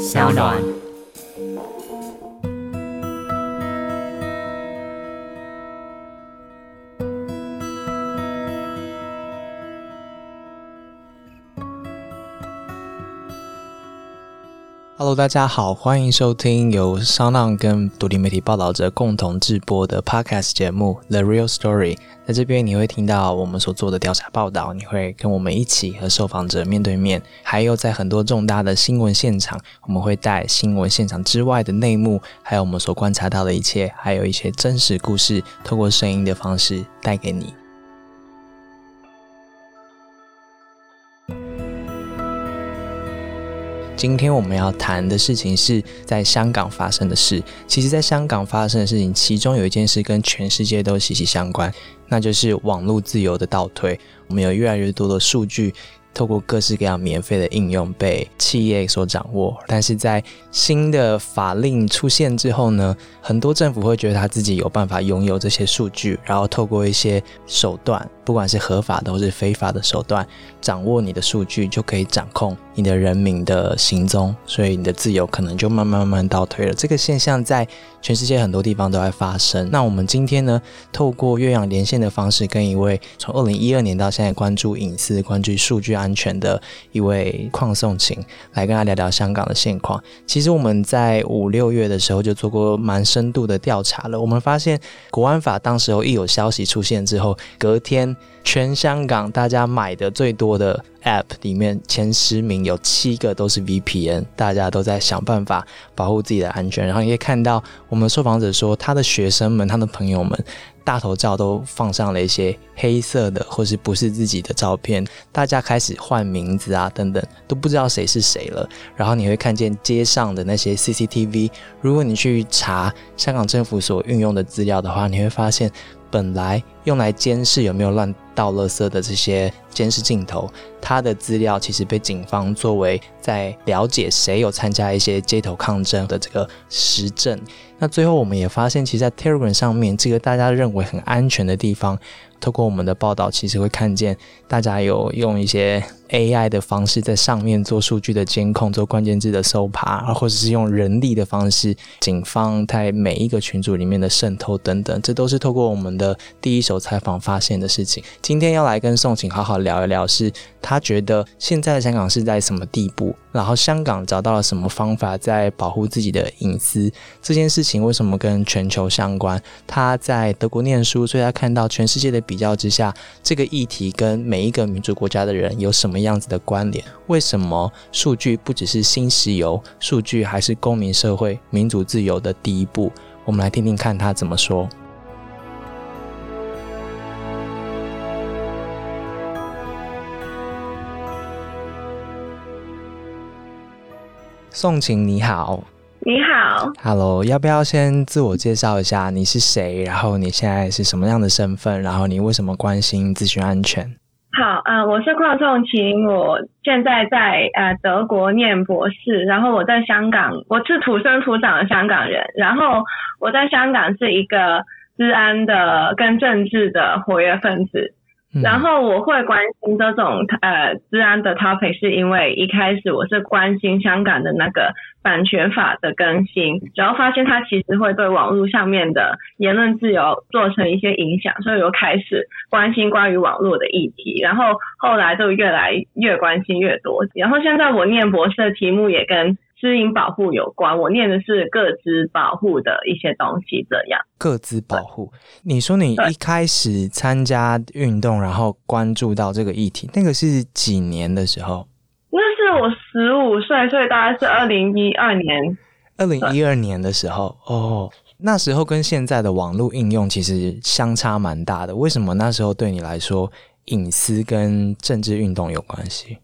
小暖。Hello，大家好，欢迎收听由商浪跟独立媒体报道者共同制播的 Podcast 节目《The Real Story》。在这边，你会听到我们所做的调查报道，你会跟我们一起和受访者面对面，还有在很多重大的新闻现场，我们会带新闻现场之外的内幕，还有我们所观察到的一切，还有一些真实故事，透过声音的方式带给你。今天我们要谈的事情是在香港发生的事。其实，在香港发生的事情，其中有一件事跟全世界都息息相关，那就是网络自由的倒退。我们有越来越多的数据。透过各式各样免费的应用被企业所掌握，但是在新的法令出现之后呢，很多政府会觉得他自己有办法拥有这些数据，然后透过一些手段，不管是合法的或是非法的手段，掌握你的数据，就可以掌控你的人民的行踪，所以你的自由可能就慢慢慢慢倒退了。这个现象在全世界很多地方都在发生。那我们今天呢，透过岳阳连线的方式，跟一位从二零一二年到现在关注隐私、关注数据安全的一位邝颂琴，来跟他聊聊香港的现况。其实我们在五六月的时候就做过蛮深度的调查了。我们发现国安法当时候一有消息出现之后，隔天全香港大家买的最多的 App 里面前十名有七个都是 VPN，大家都在想办法保护自己的安全。然后也看到我们受访者说，他的学生们、他的朋友们。大头照都放上了一些黑色的或是不是自己的照片，大家开始换名字啊，等等，都不知道谁是谁了。然后你会看见街上的那些 CCTV，如果你去查香港政府所运用的资料的话，你会发现。本来用来监视有没有乱倒垃圾的这些监视镜头，它的资料其实被警方作为在了解谁有参加一些街头抗争的这个实证。那最后我们也发现，其实，在 Telegram 上面这个大家认为很安全的地方。透过我们的报道，其实会看见大家有用一些 AI 的方式在上面做数据的监控、做关键字的搜爬，或者是用人力的方式，警方在每一个群组里面的渗透等等，这都是透过我们的第一手采访发现的事情。今天要来跟宋晴好好聊一聊，是他觉得现在的香港是在什么地步，然后香港找到了什么方法在保护自己的隐私，这件事情为什么跟全球相关？他在德国念书，所以他看到全世界的。比较之下，这个议题跟每一个民主国家的人有什么样子的关联？为什么数据不只是新石油？数据还是公民社会、民主自由的第一步？我们来听听看他怎么说。宋晴，你好。你好，Hello，要不要先自我介绍一下你是谁？然后你现在是什么样的身份？然后你为什么关心资讯安全？好，呃，我是邝仲晴，我现在在呃德国念博士，然后我在香港，我是土生土长的香港人，然后我在香港是一个治安的跟政治的活跃分子。然后我会关心这种呃治安的 topic，是因为一开始我是关心香港的那个版权法的更新，然后发现它其实会对网络上面的言论自由做成一些影响，所以我开始关心关于网络的议题，然后后来就越来越关心越多，然后现在我念博士的题目也跟。私隐保护有关，我念的是各自保护的一些东西。这样，各自保护。你说你一开始参加运动，然后关注到这个议题，那个是几年的时候？那是我十五岁，所以大概是二零一二年。二零一二年的时候，哦，那时候跟现在的网络应用其实相差蛮大的。为什么那时候对你来说，隐私跟政治运动有关系？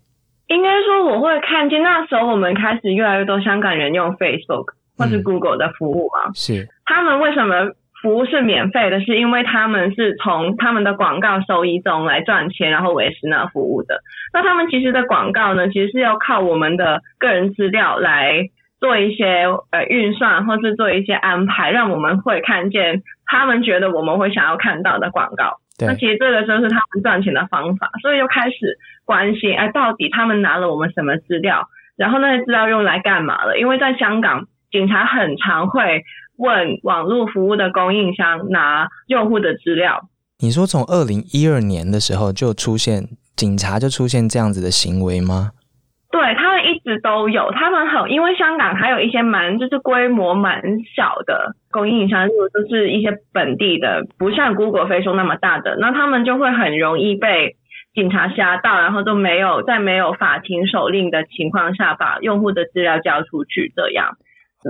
应该说，我会看见那时候我们开始越来越多香港人用 Facebook 或是 Google 的服务啊。是。他们为什么服务是免费的？是因为他们是从他们的广告收益中来赚钱，然后维持那服务的。那他们其实的广告呢，其实是要靠我们的个人资料来做一些呃运算，或是做一些安排，让我们会看见他们觉得我们会想要看到的广告。那其实这个就是他们赚钱的方法，所以又开始关心，哎，到底他们拿了我们什么资料，然后那些资料用来干嘛了？因为在香港，警察很常会问网络服务的供应商拿用户的资料。你说从二零一二年的时候就出现警察就出现这样子的行为吗？对他们一直都有，他们很因为香港还有一些蛮就是规模蛮小的供应商，如果就是一些本地的，不像 Google、Facebook 那么大的，那他们就会很容易被警察吓到，然后都没有在没有法庭手令的情况下把用户的资料交出去，这样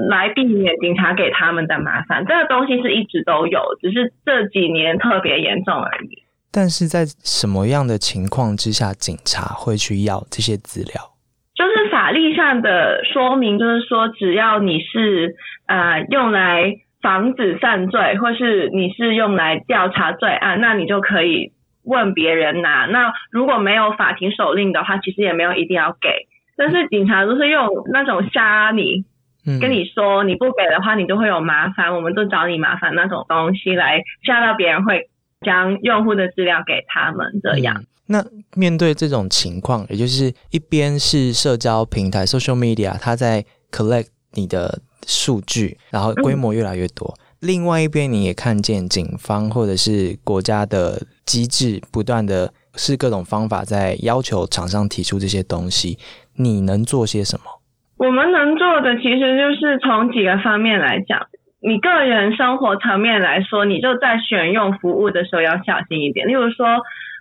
来避免警察给他们的麻烦。这个东西是一直都有，只是这几年特别严重而已。但是在什么样的情况之下，警察会去要这些资料？就是法律上的说明，就是说，只要你是呃用来防止犯罪，或是你是用来调查罪案，那你就可以问别人拿。那如果没有法庭手令的话，其实也没有一定要给。但是警察都是用那种吓你，跟你说你不给的话，你就会有麻烦，我们都找你麻烦那种东西来吓到别人，会将用户的资料给他们这样。那面对这种情况，也就是一边是社交平台 （social media），它在 collect 你的数据，然后规模越来越多；另外一边，你也看见警方或者是国家的机制不断的是各种方法在要求厂商提出这些东西。你能做些什么？我们能做的其实就是从几个方面来讲。你个人生活层面来说，你就在选用服务的时候要小心一点，例如说。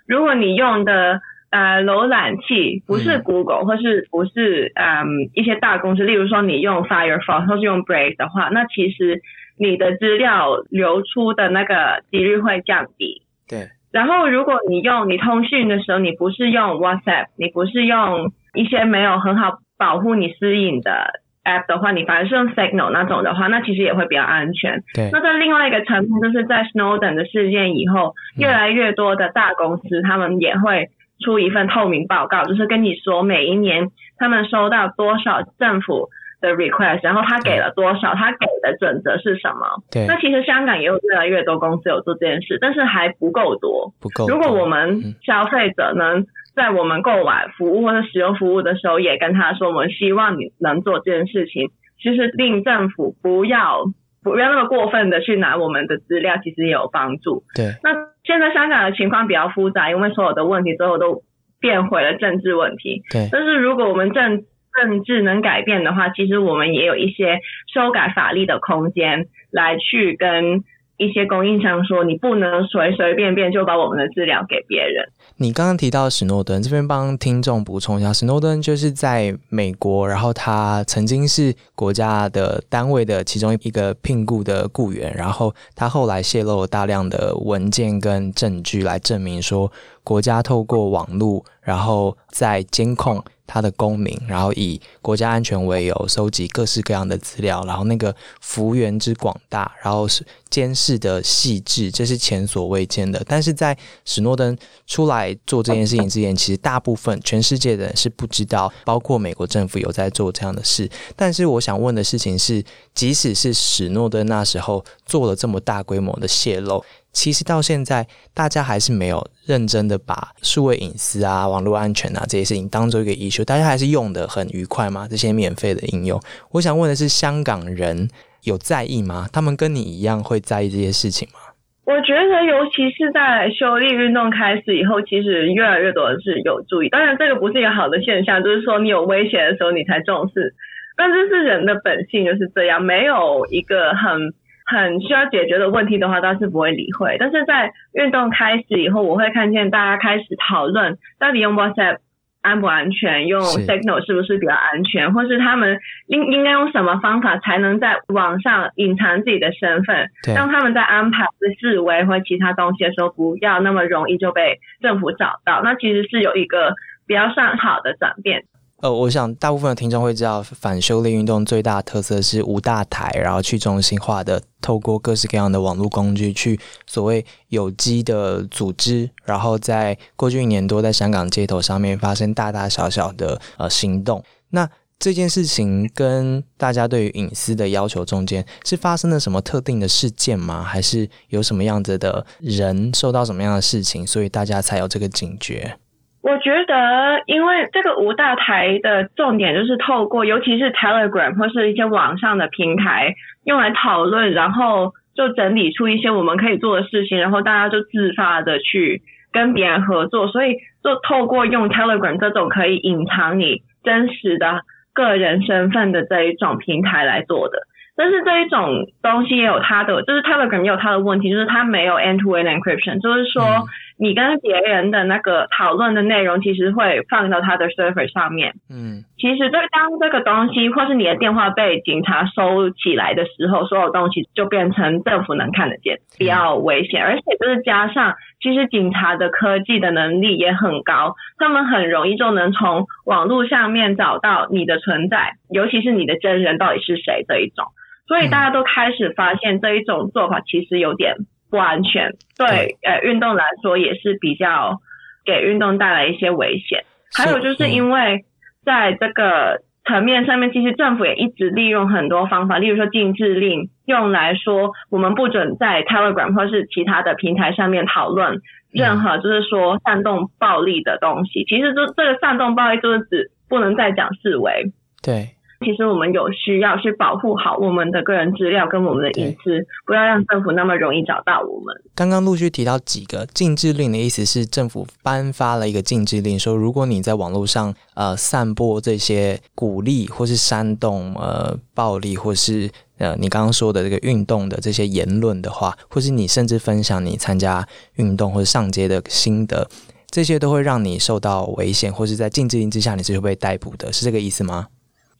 如果你用的呃浏览器不是 Google 或是不是嗯一些大公司，例如说你用 Firefox 或是用 Brave 的话，那其实你的资料流出的那个几率会降低。对。然后如果你用你通讯的时候，你不是用 WhatsApp，你不是用一些没有很好保护你私隐的。App 的话，你反而是用 Signal 那种的话，那其实也会比较安全。对。那在另外一个层面，就是在 Snowden 的事件以后，越来越多的大公司他们也会出一份透明报告，就是跟你说每一年他们收到多少政府的 request，然后他给了多少，他给的准则是什么。对。那其实香港也有越来越多公司有做这件事，但是还不够多。不够。如果我们消费者能。在我们购买服务或者使用服务的时候，也跟他说，我们希望你能做这件事情。其实令政府不要不要那么过分的去拿我们的资料，其实也有帮助。对。那现在香港的情况比较复杂，因为所有的问题最后都变回了政治问题。对。但是如果我们政政治能改变的话，其实我们也有一些修改法律的空间，来去跟。一些供应商说，你不能随随便便就把我们的资料给别人。你刚刚提到史诺登，这边帮听众补充一下，史诺登就是在美国，然后他曾经是国家的单位的其中一个聘雇的雇员，然后他后来泄露了大量的文件跟证据来证明说，国家透过网络，然后在监控。他的公民，然后以国家安全为由收集各式各样的资料，然后那个幅员之广大，然后是监视的细致，这是前所未见的。但是在史诺登出来做这件事情之前，其实大部分全世界的人是不知道，包括美国政府有在做这样的事。但是我想问的事情是，即使是史诺登那时候做了这么大规模的泄露。其实到现在，大家还是没有认真的把数位隐私啊、网络安全啊这些事情当做一个 issue，大家还是用的很愉快吗？这些免费的应用，我想问的是，香港人有在意吗？他们跟你一样会在意这些事情吗？我觉得，尤其是在修例运动开始以后，其实越来越多的是有注意。当然，这个不是一个好的现象，就是说你有危险的时候你才重视，但这是人的本性就是这样，没有一个很。很需要解决的问题的话，倒是不会理会。但是在运动开始以后，我会看见大家开始讨论，到底用 WhatsApp 安不安全，用 Signal 是不是比较安全，或是他们应应该用什么方法才能在网上隐藏自己的身份，让他们在安排示威或其他东西的时候，不要那么容易就被政府找到。那其实是有一个比较上好的转变。呃，我想大部分的听众会知道，反修例运动最大的特色是无大台，然后去中心化的，透过各式各样的网络工具去所谓有机的组织，然后在过去一年多在香港街头上面发生大大小小的呃行动。那这件事情跟大家对于隐私的要求中间是发生了什么特定的事件吗？还是有什么样子的人受到什么样的事情，所以大家才有这个警觉？我觉得，因为这个五大台的重点就是透过，尤其是 Telegram 或是一些网上的平台，用来讨论，然后就整理出一些我们可以做的事情，然后大家就自发的去跟别人合作，所以就透过用 Telegram 这种可以隐藏你真实的个人身份的这一种平台来做的。但是这一种东西也有它的，就是 Telegram 也有它的问题，就是它没有 end-to-end encryption，就是说你跟别人的那个讨论的内容，其实会放到他的 server 上面。嗯，其实这当这个东西或是你的电话被警察收起来的时候，所有东西就变成政府能看得见，比较危险。而且就是加上，其实警察的科技的能力也很高，他们很容易就能从网络上面找到你的存在，尤其是你的真人到底是谁这一种。所以大家都开始发现这一种做法其实有点不安全，对呃运动来说也是比较给运动带来一些危险。还有就是因为在这个层面上面，其实政府也一直利用很多方法，例如说禁制令，用来说我们不准在 Telegram 或是其他的平台上面讨论任何就是说煽动暴力的东西。其实这这个煽动暴力就是指不能再讲示威。对。其实我们有需要去保护好我们的个人资料跟我们的隐私，不要让政府那么容易找到我们。刚刚陆续提到几个禁制令的意思是，政府颁发了一个禁制令，说如果你在网络上呃散播这些鼓励或是煽动呃暴力或是呃你刚刚说的这个运动的这些言论的话，或是你甚至分享你参加运动或者上街的心得，这些都会让你受到危险，或是在禁制令之下你是会被逮捕的，是这个意思吗？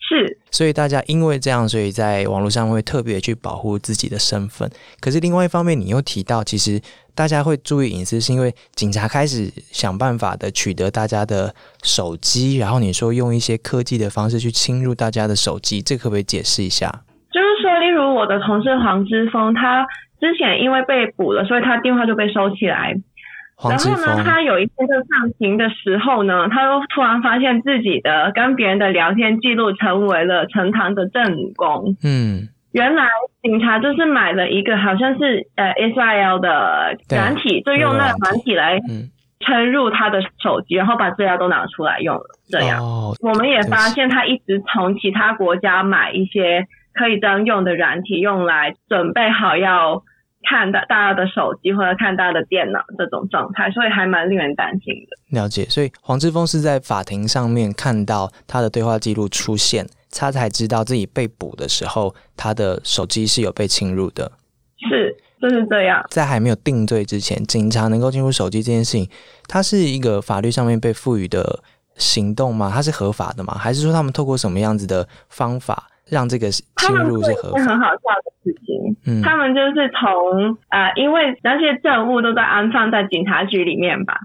是，所以大家因为这样，所以在网络上会特别去保护自己的身份。可是另外一方面，你又提到，其实大家会注意隐私，是因为警察开始想办法的取得大家的手机，然后你说用一些科技的方式去侵入大家的手机，这可不可以解释一下？就是说，例如我的同事黄之峰，他之前因为被捕了，所以他电话就被收起来。然后呢，他有一天就上庭的时候呢，他又突然发现自己的跟别人的聊天记录成为了呈堂的证供。嗯，原来警察就是买了一个好像是呃 Israel 的软体，就用那个软体来侵入他的手机，然后把资料都拿出来用了。这样，我们也发现他一直从其他国家买一些可以这样用的软体，用来准备好要。看大大家的手机或者看大家的电脑这种状态，所以还蛮令人担心的。了解，所以黄志峰是在法庭上面看到他的对话记录出现，他才知道自己被捕的时候，他的手机是有被侵入的。是，就是这样。在还没有定罪之前，警察能够进入手机这件事情，它是一个法律上面被赋予的行动吗？它是合法的吗？还是说他们透过什么样子的方法？让这个侵入是合很好笑的事情。嗯，他们就是从呃，因为那些证物都在安放在警察局里面吧，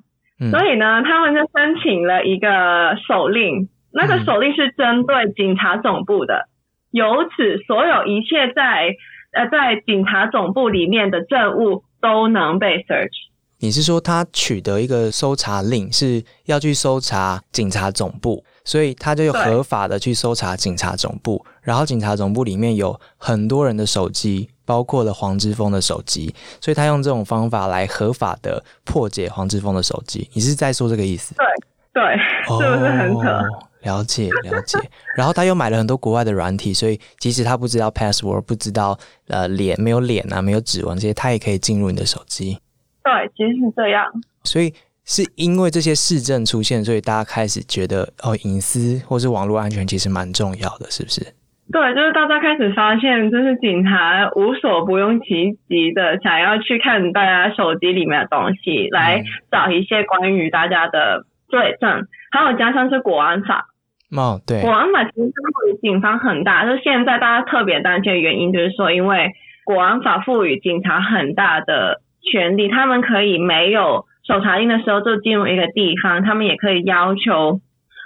所以呢，他们就申请了一个手令。那个手令是针对警察总部的，由此所有一切在呃在警察总部里面的证物都能被 search。你是说他取得一个搜查令，是要去搜查警察总部？所以他就合法的去搜查警察总部，然后警察总部里面有很多人的手机，包括了黄之锋的手机，所以他用这种方法来合法的破解黄之锋的手机。你是在说这个意思？对对，是不是很可？了解了解。然后他又买了很多国外的软体，所以即使他不知道 password，不知道呃脸没有脸啊，没有指纹这些，他也可以进入你的手机。对，其实是这样。所以。是因为这些市政出现，所以大家开始觉得哦，隐私或是网络安全其实蛮重要的，是不是？对，就是大家开始发现，就是警察无所不用其极的想要去看大家手机里面的东西，来找一些关于大家的罪证。还有加上是国安法，哦，对，国安法其实赋予警方很大，就现在大家特别担心的原因，就是说因为国安法赋予警察很大的权利，他们可以没有。搜查令的时候，就进入一个地方，他们也可以要求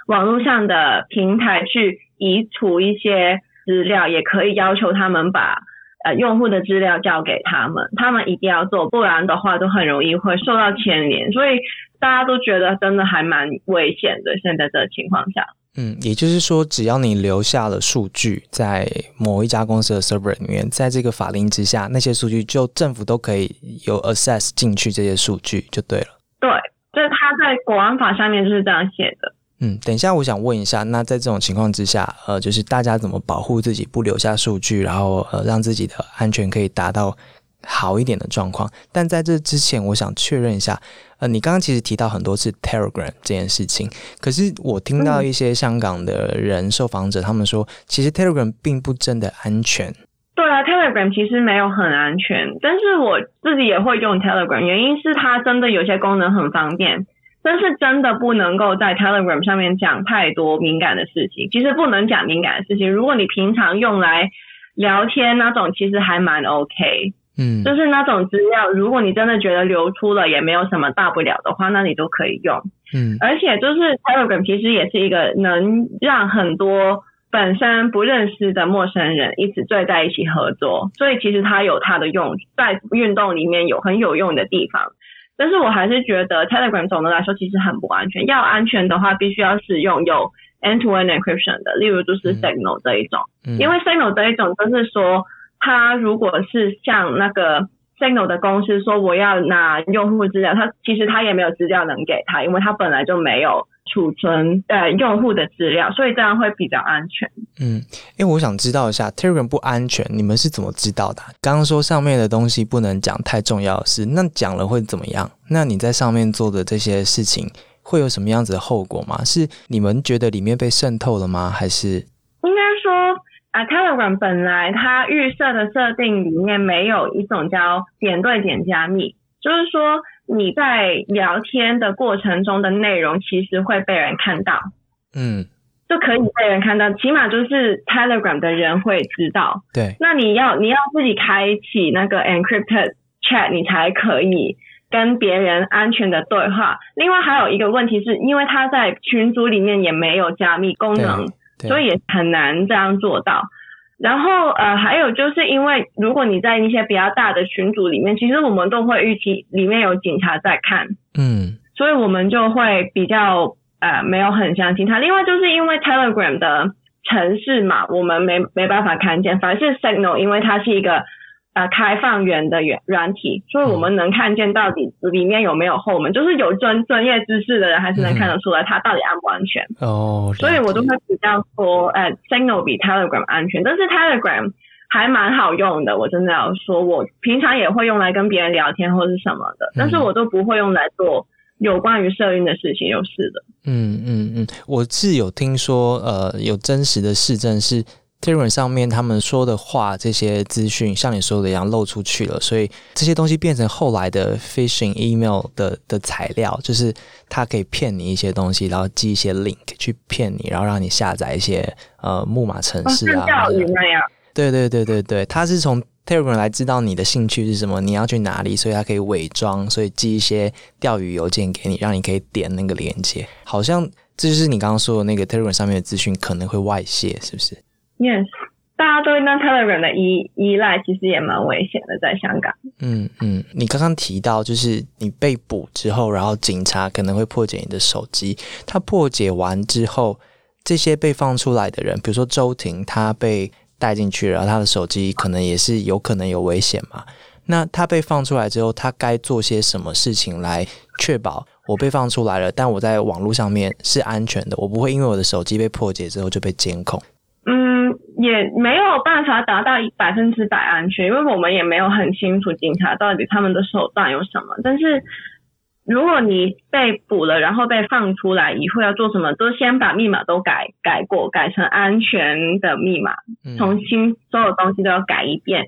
网络上的平台去移除一些资料，也可以要求他们把呃用户的资料交给他们，他们一定要做，不然的话都很容易会受到牵连。所以大家都觉得真的还蛮危险的。现在这情况下，嗯，也就是说，只要你留下了数据在某一家公司的 server 里面，在这个法令之下，那些数据就政府都可以有 access 进去这些数据就对了。对就是他在国安法上面就是这样写的。嗯，等一下，我想问一下，那在这种情况之下，呃，就是大家怎么保护自己，不留下数据，然后呃，让自己的安全可以达到好一点的状况？但在这之前，我想确认一下，呃，你刚刚其实提到很多次 Telegram 这件事情，可是我听到一些香港的人受访者他们说，其实 Telegram 并不真的安全。对啊，Telegram 其实没有很安全，但是我自己也会用 Telegram，原因是它真的有些功能很方便。但是真的不能够在 Telegram 上面讲太多敏感的事情。其实不能讲敏感的事情。如果你平常用来聊天那种，其实还蛮 OK。嗯，就是那种资料，如果你真的觉得流出了也没有什么大不了的话，那你都可以用。嗯，而且就是 Telegram 其实也是一个能让很多本身不认识的陌生人一直聚在一起合作，所以其实它有它的用，在运动里面有很有用的地方。但是我还是觉得 Telegram 总的来说其实很不安全。要安全的话，必须要使用有 end-to-end encryption 的，例如就是 Signal 这一种。嗯因为 Signal 这一种就是说，它如果是像那个 Signal 的公司说我要拿用户资料，他其实他也没有资料能给他，因为他本来就没有。储存呃用户的资料，所以这样会比较安全。嗯，因为我想知道一下，Telegram 不安全，你们是怎么知道的？刚刚说上面的东西不能讲太重要的事，那讲了会怎么样？那你在上面做的这些事情会有什么样子的后果吗？是你们觉得里面被渗透了吗？还是应该说啊，Telegram 本来它预设的设定里面没有一种叫点对点加密，就是说。你在聊天的过程中的内容其实会被人看到，嗯，就可以被人看到，起码就是 Telegram 的人会知道。对，那你要你要自己开启那个 encrypted chat，你才可以跟别人安全的对话。另外还有一个问题是，因为它在群组里面也没有加密功能，所以也很难这样做到。然后呃，还有就是因为如果你在一些比较大的群组里面，其实我们都会预期里面有警察在看，嗯，所以我们就会比较呃没有很相信他。另外就是因为 Telegram 的城市嘛，我们没没办法看见，反而是 Signal，因为它是一个。呃，开放源的软软体，所以我们能看见到底里面有没有后门，就是有专专业知识的人还是能看得出来它到底安不安全。哦，所以我都会比较说，呃，Signal 比 Telegram 安全，但是 Telegram 还蛮好用的。我真的要说，我平常也会用来跟别人聊天或是什么的，但是我都不会用来做有关于社运的事情，就是的。嗯嗯嗯，我是有听说，呃，有真实的市政是。Telegram 上面他们说的话，这些资讯像你说的一样漏出去了，所以这些东西变成后来的 phishing email 的的材料，就是他可以骗你一些东西，然后寄一些 link 去骗你，然后让你下载一些呃木马程式啊。对对对对对，他是从 Telegram 来知道你的兴趣是什么，你要去哪里，所以他可以伪装，所以寄一些钓鱼邮件给你，让你可以点那个链接。好像这就是你刚刚说的那个 Telegram 上面的资讯可能会外泄，是不是？Yes，大家对那 Telegram 的依依赖其实也蛮危险的，在香港。嗯嗯，你刚刚提到就是你被捕之后，然后警察可能会破解你的手机。他破解完之后，这些被放出来的人，比如说周婷，他被带进去，然后他的手机可能也是有可能有危险嘛？那他被放出来之后，他该做些什么事情来确保我被放出来了，但我在网络上面是安全的，我不会因为我的手机被破解之后就被监控。嗯，也没有办法达到百分之百安全，因为我们也没有很清楚警察到底他们的手段有什么。但是如果你被捕了，然后被放出来以后要做什么，都先把密码都改改过，改成安全的密码，重新所有东西都要改一遍。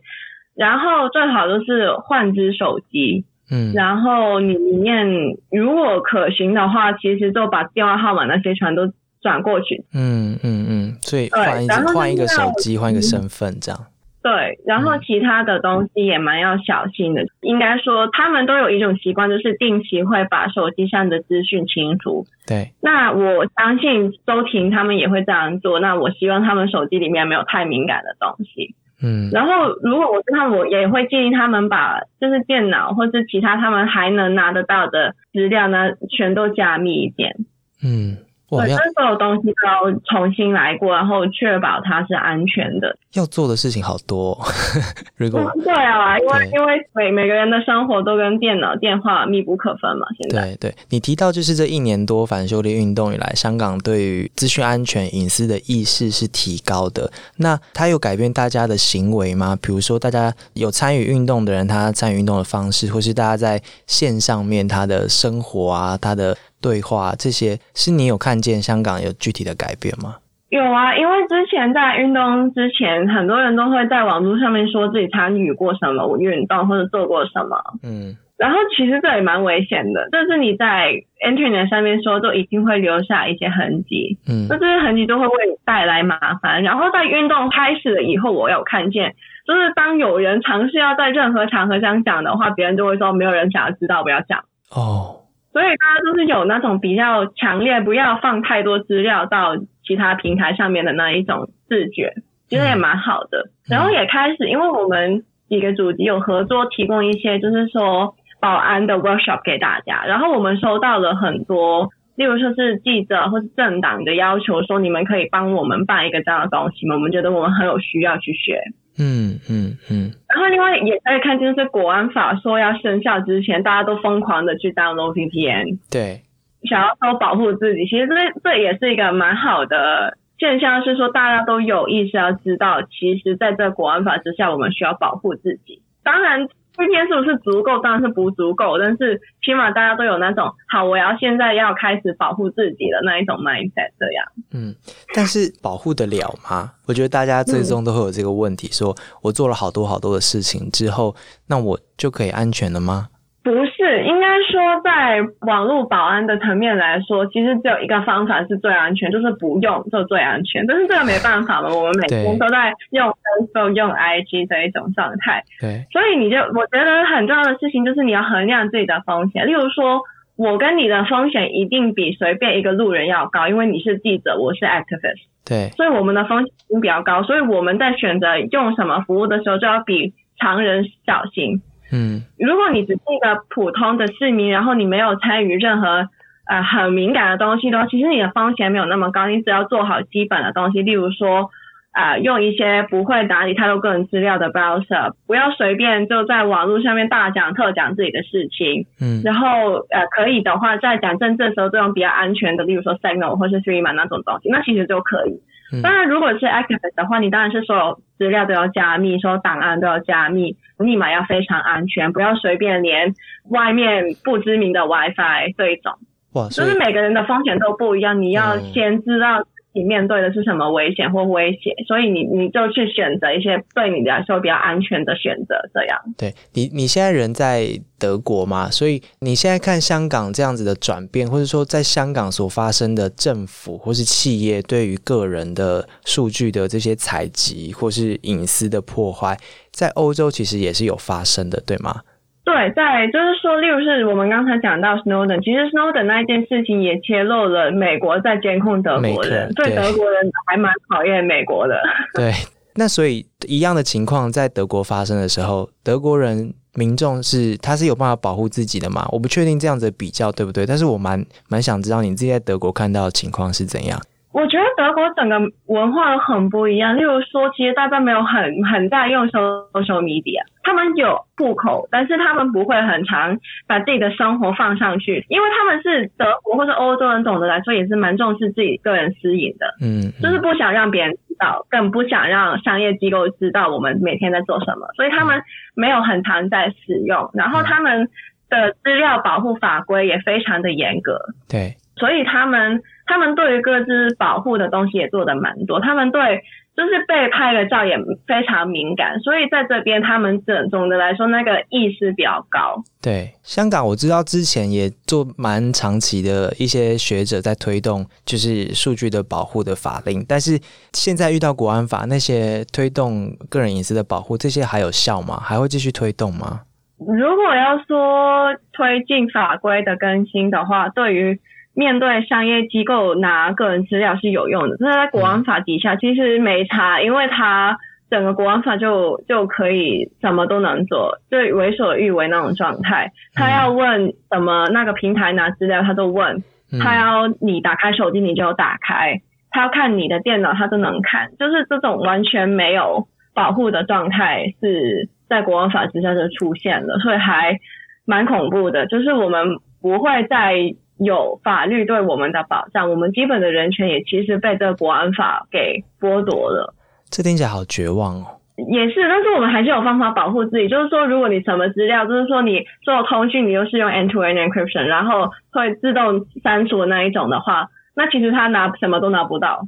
然后最好就是换只手机，嗯，然后你里面如果可行的话，其实就把电话号码那些全都。转过去，嗯嗯嗯，所以换一换一个手机，换一个身份，这样。对，然后其他的东西也蛮要小心的。应该说，他们都有一种习惯，就是定期会把手机上的资讯清除。对。那我相信周婷他们也会这样做。那我希望他们手机里面没有太敏感的东西。嗯。然后，如果我是他们，我也会建议他们把就是电脑或是其他他们还能拿得到的资料呢，全都加密一点。嗯。对，所有东西都要重新来过，然后确保它是安全的。要做的事情好多，如果对啊，因为因为每每个人的生活都跟电脑、电话密不可分嘛。现在对对，你提到就是这一年多反修例运动以来，香港对于资讯安全、隐私的意识是提高的。那它有改变大家的行为吗？比如说，大家有参与运动的人，他参与运动的方式，或是大家在线上面他的生活啊，他的对话这些，是你有看见香港有具体的改变吗？有啊，因为之前在运动之前，很多人都会在网络上面说自己参与过什么运动或者做过什么。嗯，然后其实这也蛮危险的，就是你在 Internet 上面说，都一定会留下一些痕迹。嗯，那这些痕迹都会为你带来麻烦。然后在运动开始了以后，我有看见，就是当有人尝试要在任何场合想讲的话，别人就会说没有人想要知道，不要讲。哦。所以大家都是有那种比较强烈，不要放太多资料到其他平台上面的那一种自觉，其实也蛮好的。然后也开始，因为我们几个主题有合作，提供一些就是说保安的 workshop 给大家。然后我们收到了很多，例如说是记者或是政党的要求，说你们可以帮我们办一个这样的东西吗？我们觉得我们很有需要去学。嗯嗯嗯，然后另外也可以看就是国安法说要生效之前，大家都疯狂的去 download VPN，对，想要说保护自己。其实这这也是一个蛮好的现象，是说大家都有意识要知道，其实在这国安法之下，我们需要保护自己。当然。今天是不是足够？当然是不足够，但是起码大家都有那种好，我要现在要开始保护自己的那一种 mindset，这样。嗯，但是保护得了吗？我觉得大家最终都会有这个问题：，说我做了好多好多的事情之后，那我就可以安全了吗？不是，应该说在网络保安的层面来说，其实只有一个方法是最安全，就是不用就最安全。但是这个没办法嘛，我们每天都在用 Facebook、用 IG 这一种状态。对，所以你就我觉得很重要的事情就是你要衡量自己的风险。例如说，我跟你的风险一定比随便一个路人要高，因为你是记者，我是 activist。对，所以我们的风险比较高，所以我们在选择用什么服务的时候，就要比常人小心。嗯，如果你只是一个普通的市民，然后你没有参与任何呃很敏感的东西的话，其实你的风险没有那么高。你只要做好基本的东西，例如说啊，用一些不会打理太多个人资料的 browser，不要随便就在网络上面大讲特讲自己的事情。嗯，然后呃可以的话，在讲政治的时候，这种比较安全的，例如说 Signal 或是 Threema 那种东西，那其实就可以。当然，如果是 activist 的话，你当然是所有资料都要加密，所有档案都要加密，密码要非常安全，不要随便连外面不知名的 WiFi 这一种。哇，就是每个人的风险都不一样，你要先知道。你面对的是什么危险或威胁，所以你你就去选择一些对你来说比较安全的选择。这样，对你你现在人在德国嘛，所以你现在看香港这样子的转变，或者说在香港所发生的政府或是企业对于个人的数据的这些采集或是隐私的破坏，在欧洲其实也是有发生的，对吗？对，在就是说，例如是我们刚才讲到 Snowden，其实 Snowden 那一件事情也揭露了美国在监控德国人，对德国人还蛮讨厌美国的。对，那所以一样的情况在德国发生的时候，德国人民众是他是有办法保护自己的嘛？我不确定这样子比较对不对，但是我蛮蛮想知道你自己在德国看到的情况是怎样。我觉得德国整个文化很不一样。例如说，其实大家没有很很在用 social media，他们有户口，但是他们不会很常把自己的生活放上去，因为他们是德国或者欧洲人，总的来说也是蛮重视自己个人私隐的。嗯，就是不想让别人知道，更不想让商业机构知道我们每天在做什么，所以他们没有很常在使用。然后他们的资料保护法规也非常的严格。对。所以他们他们对于各自保护的东西也做的蛮多，他们对就是被拍的照也非常敏感，所以在这边他们总总的来说那个意识比较高。对，香港我知道之前也做蛮长期的一些学者在推动就是数据的保护的法令，但是现在遇到国安法那些推动个人隐私的保护，这些还有效吗？还会继续推动吗？如果要说推进法规的更新的话，对于面对商业机构拿个人资料是有用的，那在国安法底下其实没差，因为它整个国安法就就可以什么都能做，就为所欲为那种状态。他要问什么那个平台拿资料，他都问。他要你打开手机你就打开，他要看你的电脑他都能看，就是这种完全没有保护的状态是在国安法之下就出现了，所以还蛮恐怖的。就是我们不会再有法律对我们的保障，我们基本的人权也其实被这个国安法给剥夺了。这听起来好绝望哦。也是，但是我们还是有方法保护自己。就是说，如果你什么资料，就是说你做通讯，你又是用 end-to-end encryption，然后会自动删除那一种的话，那其实他拿什么都拿不到。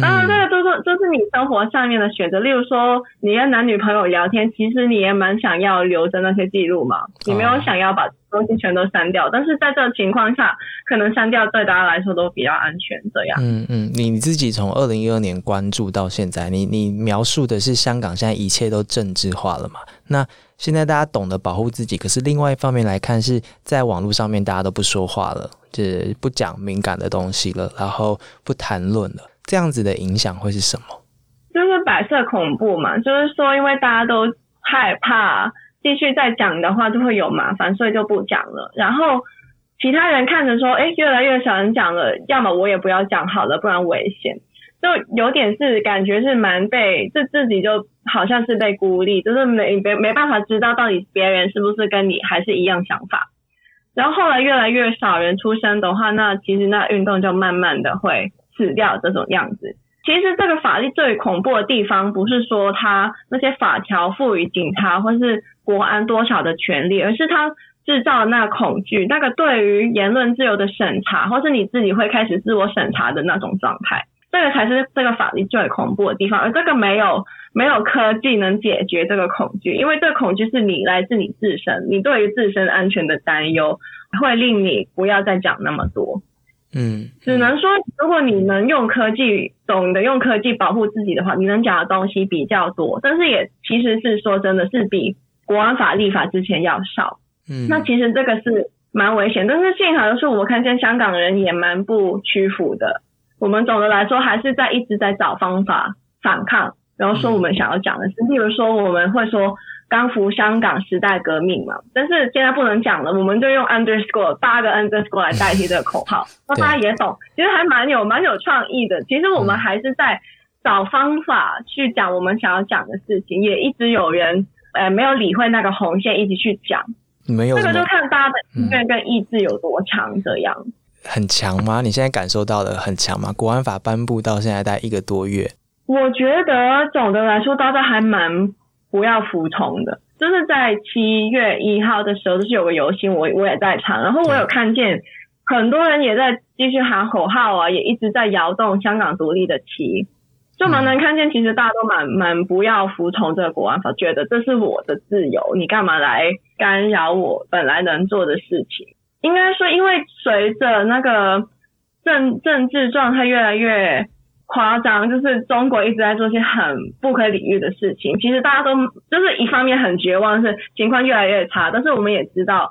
当然，这个都是就是你生活上面的选择。例如说，你跟男女朋友聊天，其实你也蛮想要留着那些记录嘛，你没有想要把东西全都删掉。但是在这个情况下，可能删掉对大家来说都比较安全。这样，嗯嗯，你自己从二零一二年关注到现在，你你描述的是香港现在一切都政治化了嘛？那现在大家懂得保护自己，可是另外一方面来看，是在网络上面大家都不说话了，就是不讲敏感的东西了，然后不谈论了。这样子的影响会是什么？就是白色恐怖嘛，就是说，因为大家都害怕继续再讲的话就会有麻烦，所以就不讲了。然后其他人看着说，哎，越来越少人讲了，要么我也不要讲好了，不然危险。就有点是感觉是蛮被，就自己就好像是被孤立，就是没没没办法知道到底别人是不是跟你还是一样想法。然后后来越来越少人出声的话，那其实那运动就慢慢的会。死掉这种样子，其实这个法律最恐怖的地方，不是说他那些法条赋予警察或是国安多少的权利，而是他制造那恐惧，那个对于言论自由的审查，或是你自己会开始自我审查的那种状态，这个才是这个法律最恐怖的地方。而这个没有没有科技能解决这个恐惧，因为这个恐惧是你来自你自身，你对于自身安全的担忧，会令你不要再讲那么多。嗯，只能说，如果你能用科技，懂得用科技保护自己的话，你能讲的东西比较多，但是也其实是说真的是比国安法立法之前要少。嗯，那其实这个是蛮危险，但是幸好的是，我们看见香港人也蛮不屈服的。我们总的来说还是在一直在找方法反抗，然后说我们想要讲的是，例如说我们会说。刚服香港时代革命嘛，但是现在不能讲了，我们就用 underscore 八个 underscore 来代替这个口号，那大家也懂，其实还蛮有蛮有创意的。其实我们还是在找方法去讲我们想要讲的事情，也一直有人呃没有理会那个红线，一直去讲。没有这个就看大家的意愿跟意志有多强，这样很强吗？你现在感受到的很强吗？国安法颁布到现在大概一个多月，我觉得总的来说大家还蛮。不要服从的，就是在七月一号的时候，就是有个游行，我我也在场，然后我有看见很多人也在继续喊口号啊，也一直在摇动香港独立的旗，就蛮能看见，其实大家都蛮蛮不要服从这个国安法，觉得这是我的自由，你干嘛来干扰我本来能做的事情？应该说，因为随着那个政政治状态越来越。夸张，就是中国一直在做些很不可理喻的事情。其实大家都就是一方面很绝望，是情况越来越差。但是我们也知道，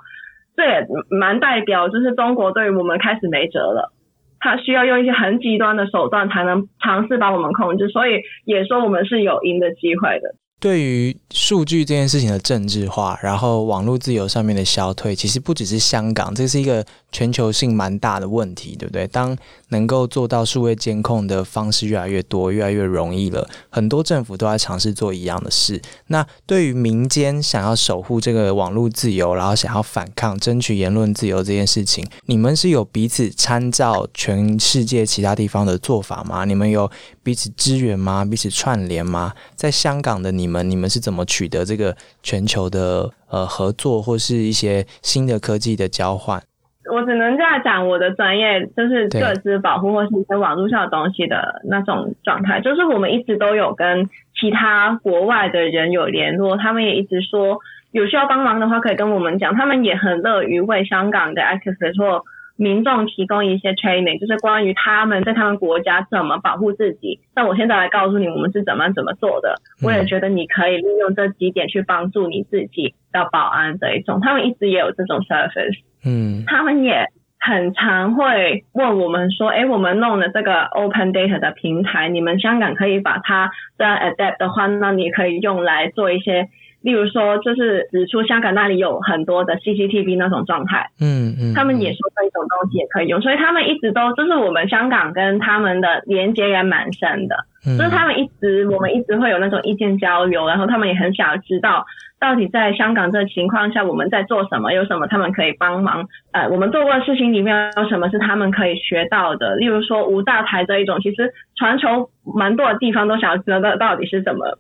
这也蛮代表，就是中国对于我们开始没辙了。他需要用一些很极端的手段才能尝试把我们控制，所以也说我们是有赢的机会的。对于数据这件事情的政治化，然后网络自由上面的消退，其实不只是香港，这是一个全球性蛮大的问题，对不对？当能够做到数位监控的方式越来越多，越来越容易了，很多政府都在尝试做一样的事。那对于民间想要守护这个网络自由，然后想要反抗、争取言论自由这件事情，你们是有彼此参照全世界其他地方的做法吗？你们有彼此支援吗？彼此串联吗？在香港的你们，你们是怎么取得这个全球的呃合作，或是一些新的科技的交换？我只能这样讲，我的专业就是各自保护或是一些网络上的东西的那种状态。就是我们一直都有跟其他国外的人有联络，他们也一直说有需要帮忙的话可以跟我们讲，他们也很乐于为香港的 activist 或民众提供一些 training，就是关于他们在他们国家怎么保护自己。那我现在来告诉你，我们是怎么怎么做的。我也觉得你可以利用这几点去帮助你自己的保安这一种。他们一直也有这种 service。嗯，他们也很常会问我们说，哎，我们弄的这个 open data 的平台，你们香港可以把它这样 adapt 的话，那你可以用来做一些例如说，就是指出香港那里有很多的 CCTV 那种状态，嗯嗯，他们也说这种东西也可以用，所以他们一直都就是我们香港跟他们的连接也蛮深的，就是他们一直我们一直会有那种意见交流，然后他们也很想知道到底在香港这个情况下我们在做什么，有什么他们可以帮忙，呃，我们做过的事情里面有什么是他们可以学到的，例如说无大台这一种，其实全球蛮多的地方都想要知道到底是怎么。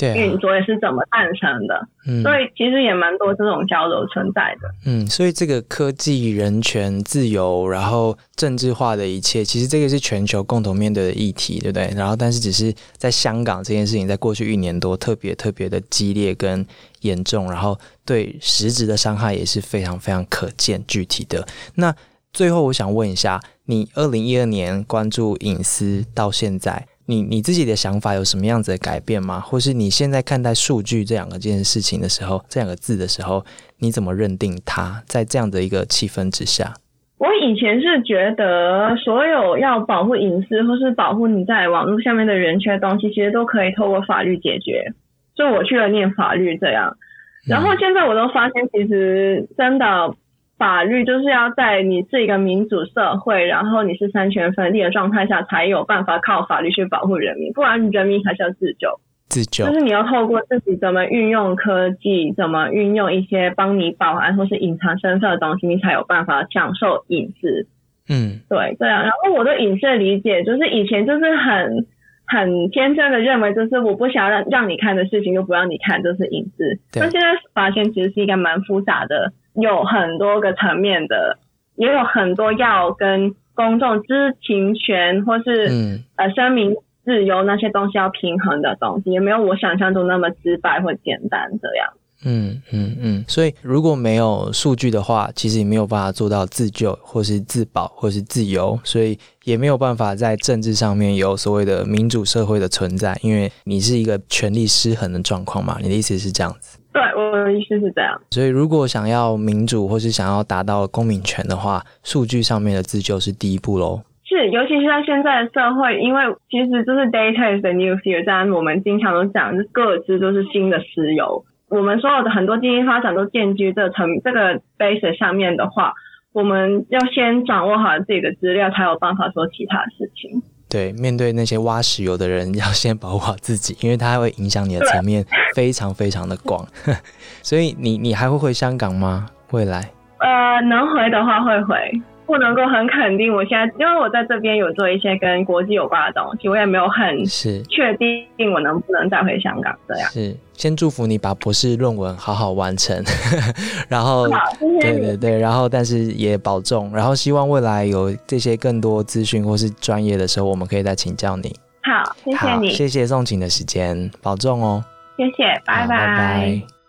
运作也是怎么诞生的？嗯，所以其实也蛮多这种交流存在的。嗯，所以这个科技、人权、自由，然后政治化的一切，其实这个是全球共同面对的议题，对不对？然后，但是只是在香港这件事情，在过去一年多特别特别的激烈跟严重，然后对实质的伤害也是非常非常可见具体的。那最后，我想问一下，你二零一二年关注隐私到现在？你你自己的想法有什么样子的改变吗？或是你现在看待数据这两个件事情的时候，这两个字的时候，你怎么认定它？在这样的一个气氛之下，我以前是觉得所有要保护隐私或是保护你在网络下面的人权东西，其实都可以透过法律解决。就我去了念法律这样，然后现在我都发现，其实真的。法律就是要在你是一个民主社会，然后你是三权分立的状态下，才有办法靠法律去保护人民，不然人民还是要自救。自救就是你要透过自己怎么运用科技，怎么运用一些帮你保安或是隐藏身份的东西，你才有办法享受隐私。嗯，对，这样。然后我对隐私的理解，就是以前就是很很天真的认为，就是我不想让让你看的事情，就不让你看，这是隐私。但现在发现，其实是一个蛮复杂的。有很多个层面的，也有很多要跟公众知情权或是嗯呃声明自由那些东西要平衡的东西，也没有我想象中那么直白或简单这样。嗯嗯嗯，所以如果没有数据的话，其实也没有办法做到自救或是自保或是自由，所以也没有办法在政治上面有所谓的民主社会的存在，因为你是一个权力失衡的状况嘛。你的意思是这样子？对，我的意思是这样。所以，如果想要民主，或是想要达到公民权的话，数据上面的自救是第一步喽。是，尤其是在现在的社会，因为其实就是 data is the new fuel，这样我们经常都讲，是各自都是新的石油。我们所有的很多经济发展都建基于这层这个 base 上面的话，我们要先掌握好自己的资料，才有办法做其他事情。对，面对那些挖石油的人，要先保护好自己，因为它会影响你的层面非常非常的广。所以你你还会回香港吗？未来？呃，能回的话会回。不能够很肯定，我现在因为我在这边有做一些跟国际有关的东西，我也没有很是确定我能不能再回香港这样。是，先祝福你把博士论文好好完成，然后对对对，然后但是也保重，然后希望未来有这些更多资讯或是专业的时候，我们可以再请教你。好，谢谢你，谢谢送请的时间，保重哦。谢谢，拜拜。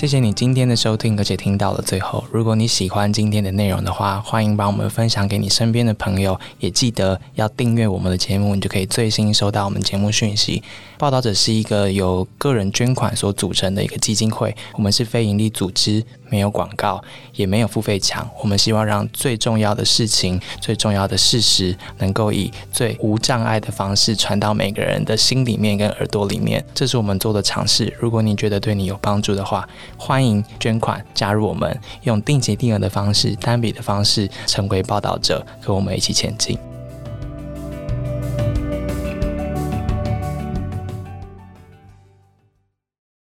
谢谢你今天的收听，而且听到了最后。如果你喜欢今天的内容的话，欢迎把我们分享给你身边的朋友，也记得要订阅我们的节目，你就可以最新收到我们节目讯息。报道者是一个由个人捐款所组成的一个基金会，我们是非营利组织，没有广告，也没有付费墙。我们希望让最重要的事情、最重要的事实，能够以最无障碍的方式传到每个人的心里面跟耳朵里面。这是我们做的尝试。如果你觉得对你有帮助的话，欢迎捐款加入我们，用定期定额的方式、单笔的方式成为报道者，和我们一起前进。